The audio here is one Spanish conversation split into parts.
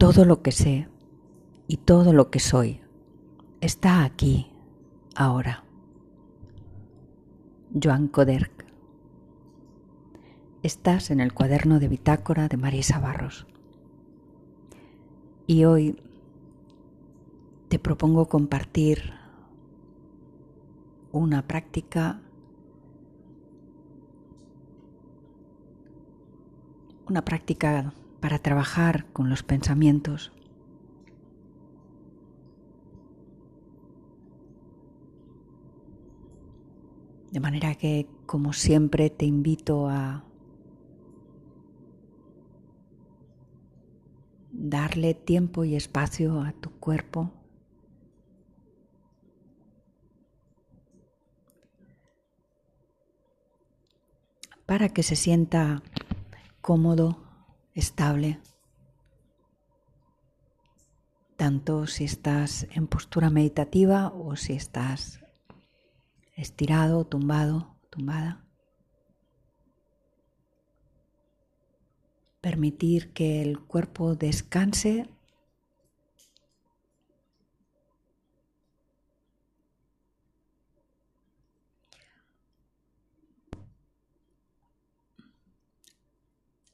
Todo lo que sé y todo lo que soy está aquí, ahora. Joan Coderc. Estás en el cuaderno de bitácora de Marisa Barros. Y hoy te propongo compartir una práctica una práctica para trabajar con los pensamientos. De manera que, como siempre, te invito a darle tiempo y espacio a tu cuerpo. para que se sienta cómodo, estable, tanto si estás en postura meditativa o si estás estirado, tumbado, tumbada. Permitir que el cuerpo descanse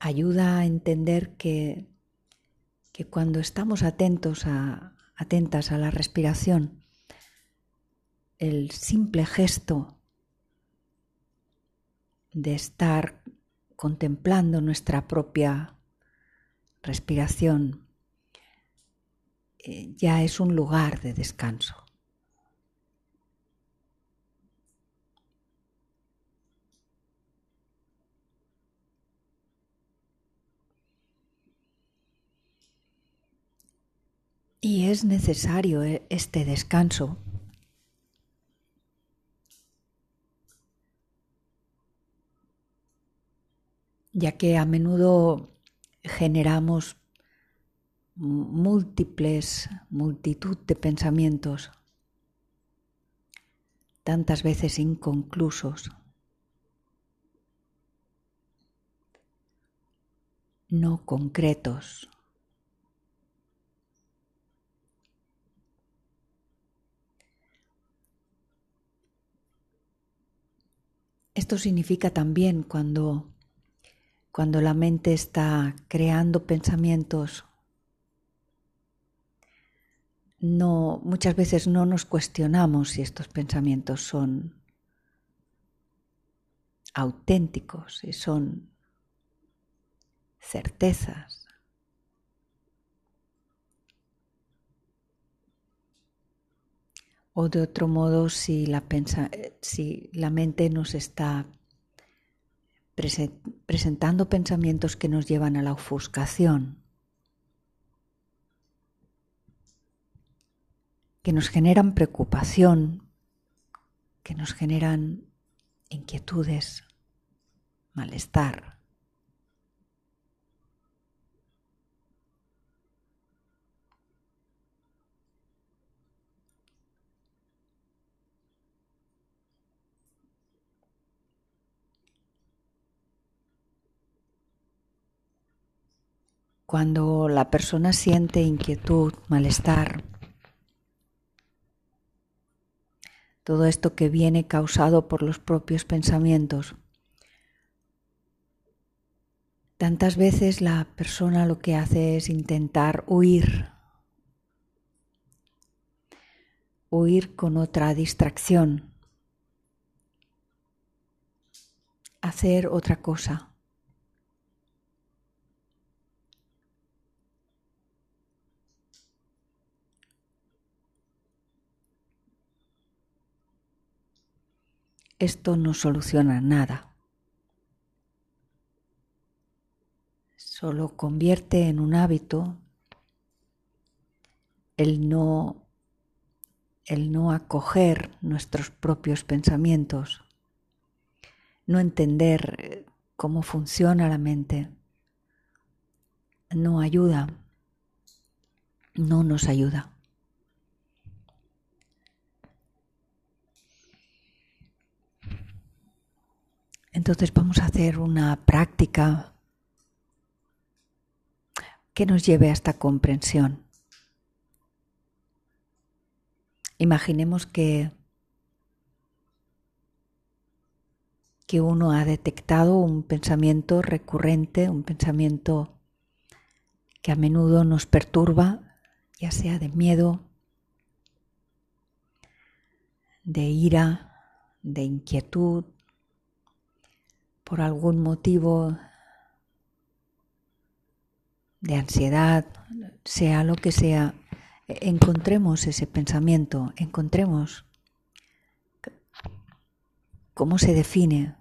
ayuda a entender que, que cuando estamos atentos a, atentas a la respiración, el simple gesto de estar contemplando nuestra propia respiración eh, ya es un lugar de descanso. Y es necesario eh, este descanso ya que a menudo generamos múltiples, multitud de pensamientos, tantas veces inconclusos, no concretos. Esto significa también cuando, cuando la mente está creando pensamientos, no, muchas veces no nos cuestionamos si estos pensamientos son auténticos, si son certezas. O de otro modo, si la, si la mente nos está presentando pensamientos que nos llevan a la ofuscación, que nos generan preocupación, que nos generan inquietudes, malestar. Cuando la persona siente inquietud, malestar, todo esto que viene causado por los propios pensamientos, tantas veces la persona lo que hace es intentar huir, huir con otra distracción, hacer otra cosa. Esto no soluciona nada. Solo convierte en un hábito el no, el no acoger nuestros propios pensamientos, no entender cómo funciona la mente, no ayuda, no nos ayuda. Entonces vamos a hacer una práctica que nos lleve a esta comprensión. Imaginemos que, que uno ha detectado un pensamiento recurrente, un pensamiento que a menudo nos perturba, ya sea de miedo, de ira, de inquietud, por algún motivo de ansiedad, sea lo que sea, encontremos ese pensamiento, encontremos cómo se define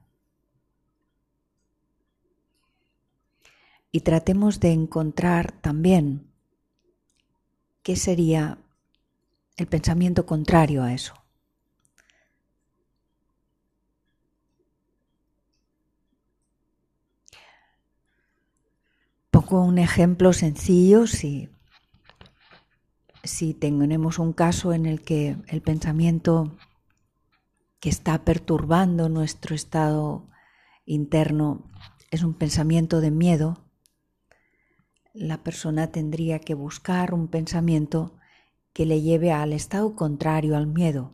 y tratemos de encontrar también qué sería el pensamiento contrario a eso. Un ejemplo sencillo si, si tenemos un caso en el que el pensamiento que está perturbando nuestro estado interno es un pensamiento de miedo, la persona tendría que buscar un pensamiento que le lleve al estado contrario al miedo,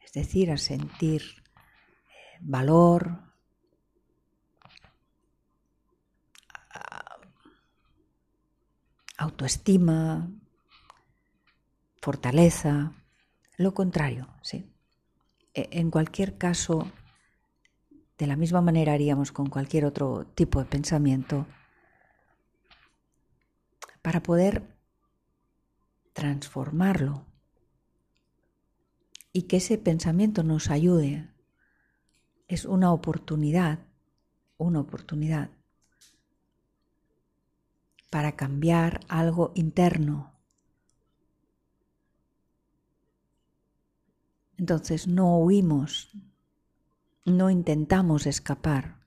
es decir, a sentir eh, valor, autoestima, fortaleza, lo contrario, sí. E, en cualquier caso, de la misma manera haríamos con cualquier otro tipo de pensamiento, para poder transformarlo y que ese pensamiento nos ayude. Es una oportunidad, una oportunidad para cambiar algo interno. Entonces no huimos, no intentamos escapar,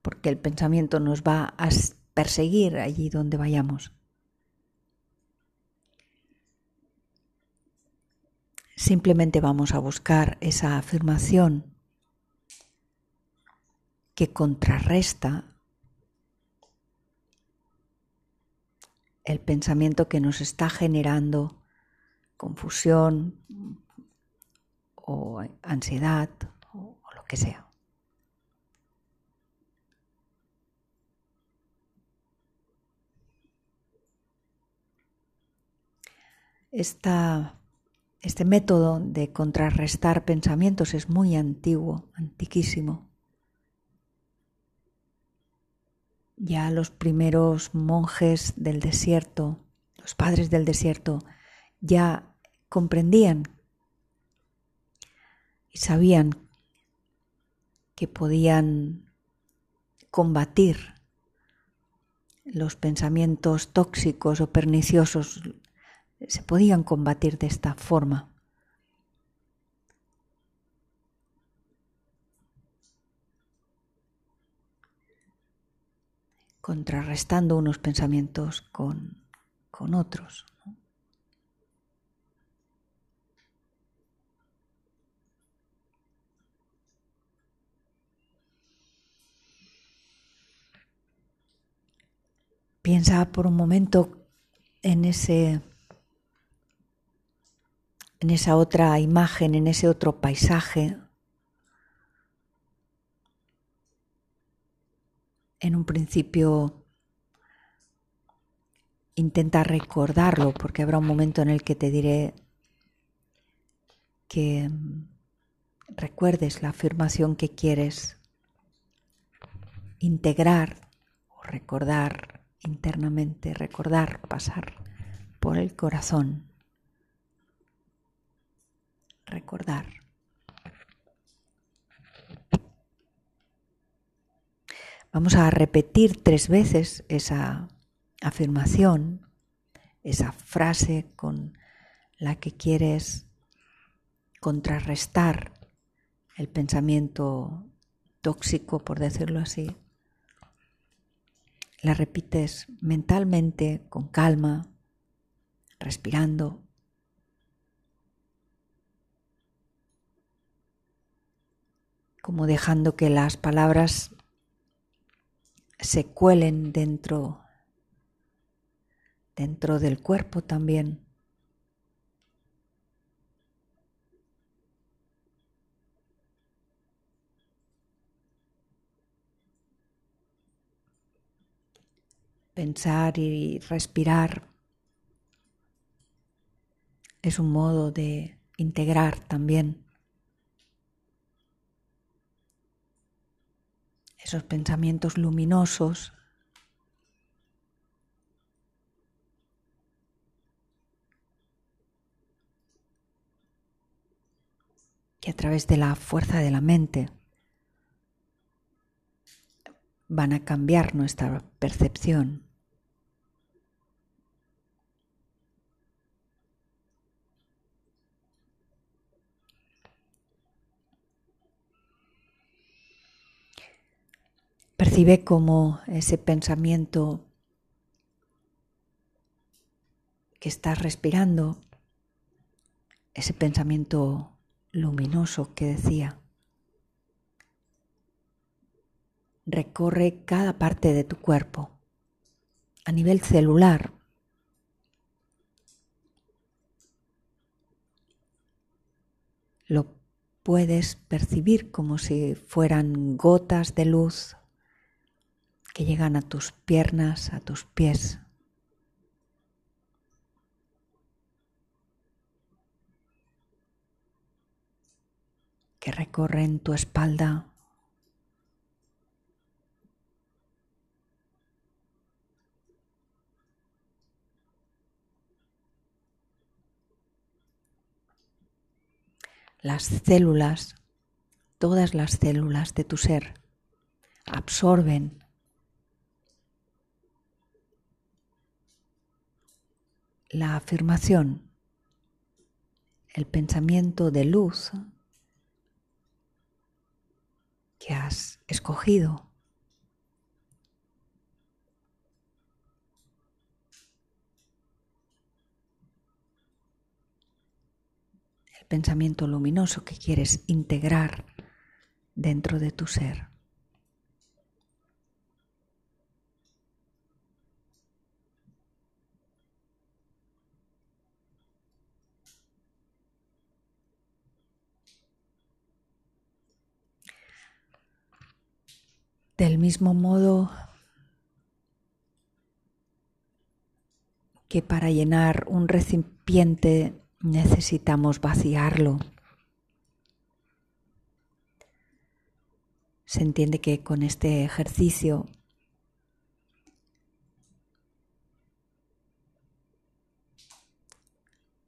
porque el pensamiento nos va a perseguir allí donde vayamos. Simplemente vamos a buscar esa afirmación que contrarresta el pensamiento que nos está generando confusión o ansiedad o, lo que sea. este método de contrarrestar pensamientos es muy antiguo, antiquísimo. Ya los primeros monjes del desierto, los padres del desierto, ya comprendían y sabían que podían combatir los pensamientos tóxicos o perniciosos, se podían combatir de esta forma. Contrarrestando unos pensamientos con, otros. Piensa por un momento en ese en esa otra imagen, en ese otro paisaje en un principio intenta recordarlo porque habrá un momento en el que te diré que recuerdes la afirmación que quieres integrar o recordar internamente, recordar, pasar por el corazón, recordar. Vamos a repetir tres veces esa afirmación, esa frase con la que quieres contrarrestar el pensamiento tóxico, por decirlo así. La repites mentalmente, con calma, respirando. como dejando que las palabras se cuelen dentro dentro del cuerpo también. Pensar y respirar es un modo de integrar también esos pensamientos luminosos que a través de la fuerza de la mente van a cambiar nuestra percepción. Percibe cómo ese pensamiento que estás respirando, ese pensamiento luminoso que decía, recorre cada parte de tu cuerpo a nivel celular. Lo puedes percibir como si fueran gotas de luz que llegan a tus piernas, a tus pies. que recorren tu espalda. Las células, todas las células de tu ser, absorben la afirmación, el pensamiento de luz que has escogido. El pensamiento luminoso que quieres integrar dentro de tu ser. Del mismo modo que para llenar un recipiente necesitamos vaciarlo. Se entiende que con este ejercicio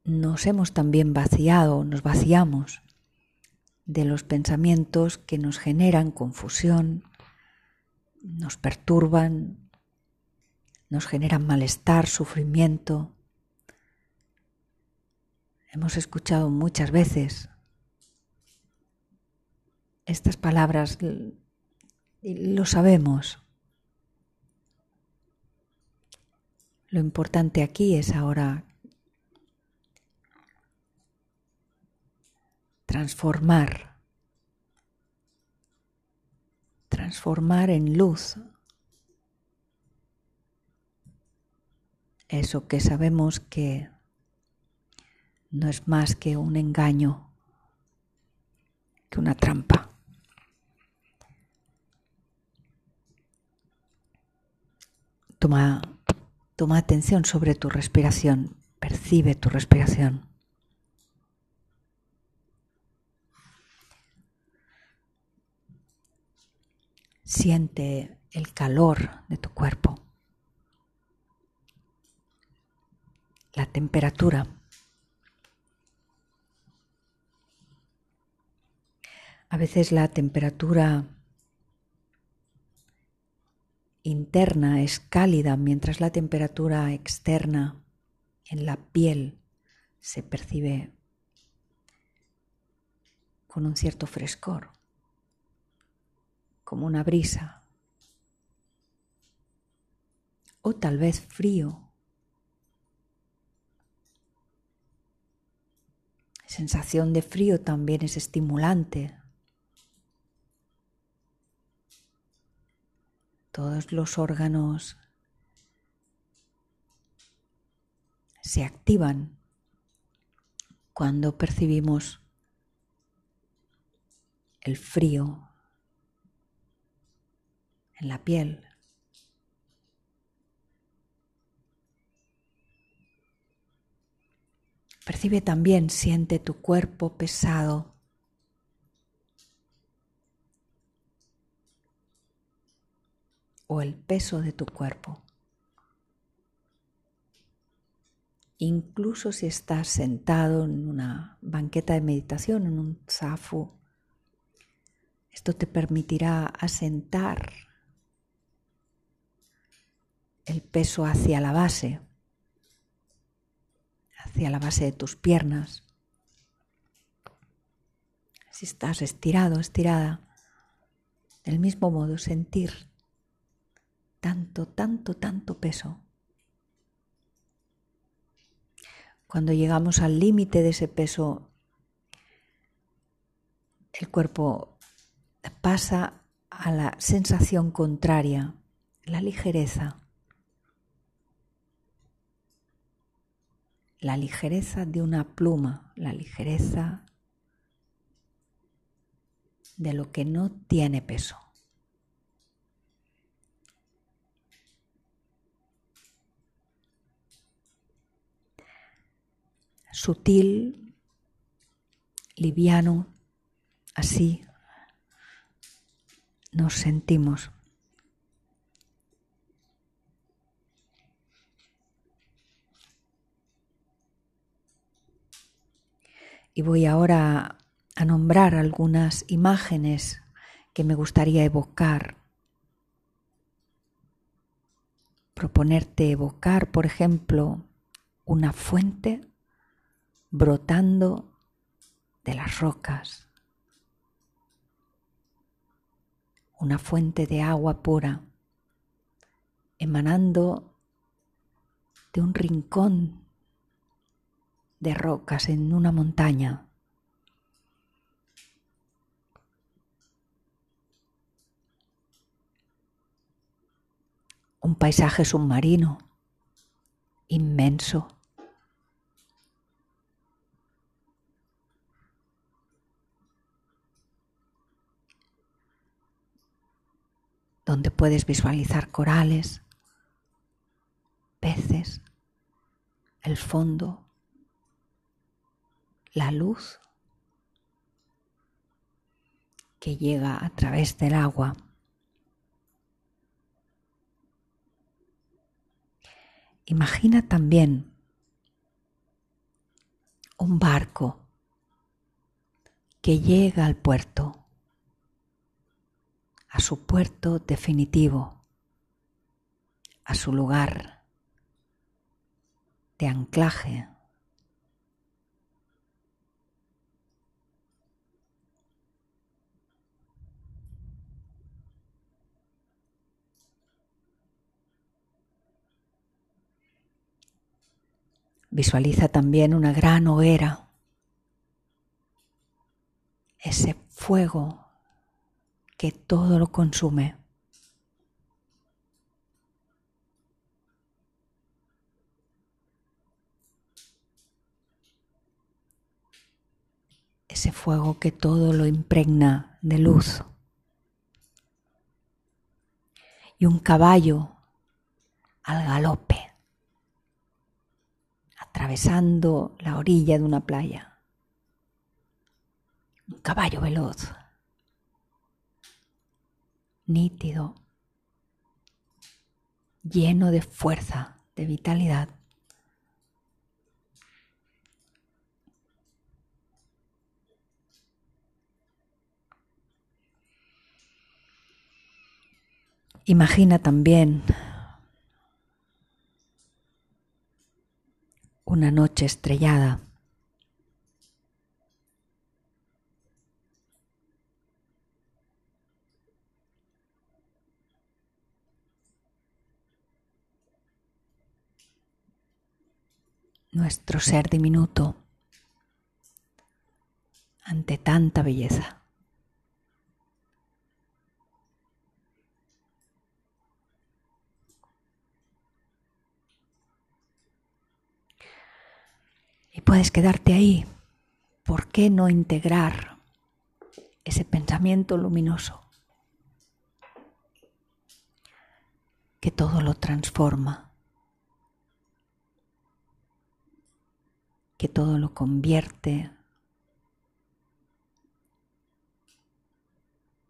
nos hemos también vaciado, nos vaciamos de los pensamientos que nos generan confusión, nos perturban, nos generan malestar, sufrimiento. Hemos escuchado muchas veces estas palabras y lo sabemos. Lo importante aquí es ahora transformar transformar en luz eso que sabemos que no es más que un engaño, que una trampa. Toma, toma atención sobre tu respiración, percibe tu respiración. Siente el calor de tu cuerpo, la temperatura. A veces la temperatura interna es cálida, mientras la temperatura externa en la piel se percibe con un cierto frescor como una brisa, o tal vez frío. Sensación de frío también es estimulante. Todos los órganos se activan cuando percibimos el frío en la piel. Percibe también, siente tu cuerpo pesado. o el peso de tu cuerpo. Incluso si estás sentado en una banqueta de meditación, en un zafu, esto te permitirá asentar el peso hacia la base hacia la base de tus piernas. Si estás estirado, estirada, del mismo modo sentir tanto, tanto, tanto peso. Cuando llegamos al límite de ese peso, el cuerpo pasa a la sensación contraria, la ligereza. La ligereza de una pluma, la ligereza de lo que no tiene peso. Sutil, liviano, así nos sentimos. Y voy ahora a nombrar algunas imágenes que me gustaría evocar. Proponerte evocar, por ejemplo, una fuente brotando de las rocas, una fuente de agua pura emanando de un rincón de rocas en una montaña. Un paisaje submarino inmenso. donde puedes visualizar corales, peces, el fondo la luz que llega a través del agua. Imagina también un barco que llega al puerto, a su puerto definitivo, a su lugar de anclaje Visualiza también una gran hoguera, ese fuego que todo lo consume. Ese fuego que todo lo impregna de luz. Y un caballo al galope atravesando la orilla de una playa. Un caballo veloz, nítido, lleno de fuerza, de vitalidad. Imagina también una noche estrellada. Nuestro ser diminuto ante tanta belleza. Puedes quedarte ahí. ¿Por qué no integrar ese pensamiento luminoso que todo lo transforma, que todo lo convierte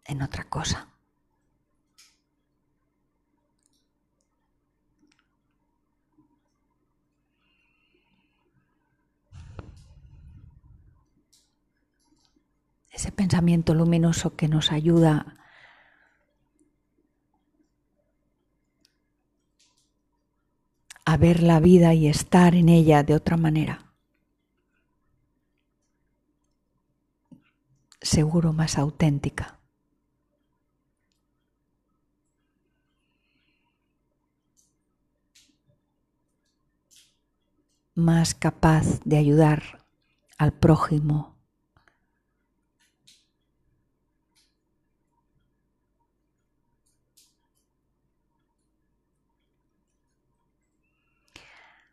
en otra cosa? Ese pensamiento luminoso que nos ayuda a ver la vida y estar en ella de otra manera. Seguro más auténtica. Más capaz de ayudar al prójimo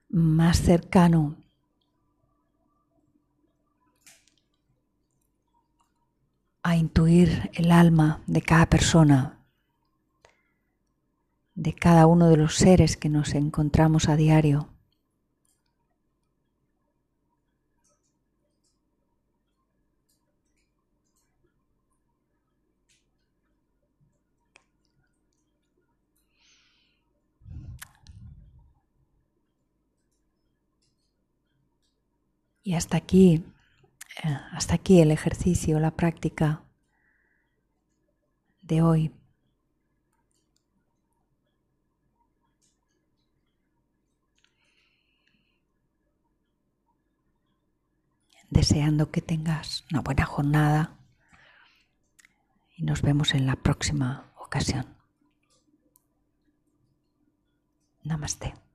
más cercano a intuir el alma de cada persona, de cada uno de los seres que nos encontramos a diario. Y hasta aquí, eh, hasta aquí el ejercicio, la práctica de hoy. Deseando que tengas una buena jornada y nos vemos en la próxima ocasión. Namaste.